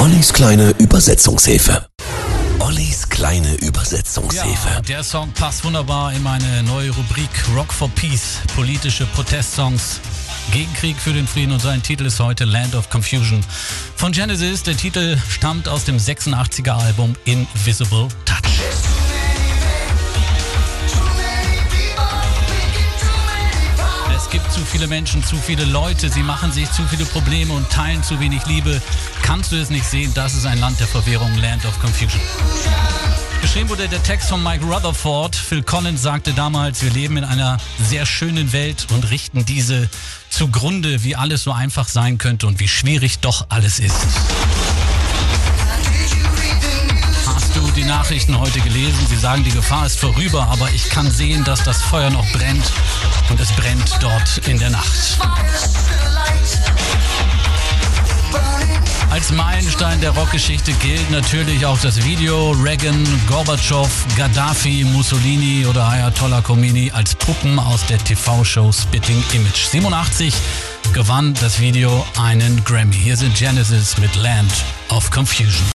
Ollis kleine Übersetzungshilfe. Ollis kleine Übersetzungshilfe. Ja, der Song passt wunderbar in meine neue Rubrik Rock for Peace, politische Protestsongs gegen Krieg für den Frieden und sein Titel ist heute Land of Confusion von Genesis. Der Titel stammt aus dem 86er Album Invisible Touch. Zu viele Menschen, zu viele Leute, sie machen sich zu viele Probleme und teilen zu wenig Liebe. Kannst du es nicht sehen? Das ist ein Land der Verwirrung, Land of Confusion. Geschrieben wurde der Text von Mike Rutherford. Phil Collins sagte damals, wir leben in einer sehr schönen Welt und richten diese zugrunde, wie alles so einfach sein könnte und wie schwierig doch alles ist. Nachrichten heute gelesen? Sie sagen, die Gefahr ist vorüber, aber ich kann sehen, dass das Feuer noch brennt und es brennt dort in der Nacht. Als Meilenstein der Rockgeschichte gilt natürlich auch das Video Reagan, Gorbatschow, Gaddafi, Mussolini oder Ayatollah Khomeini als Puppen aus der TV-Show Spitting Image. 87 gewann das Video einen Grammy. Hier sind Genesis mit Land of Confusion.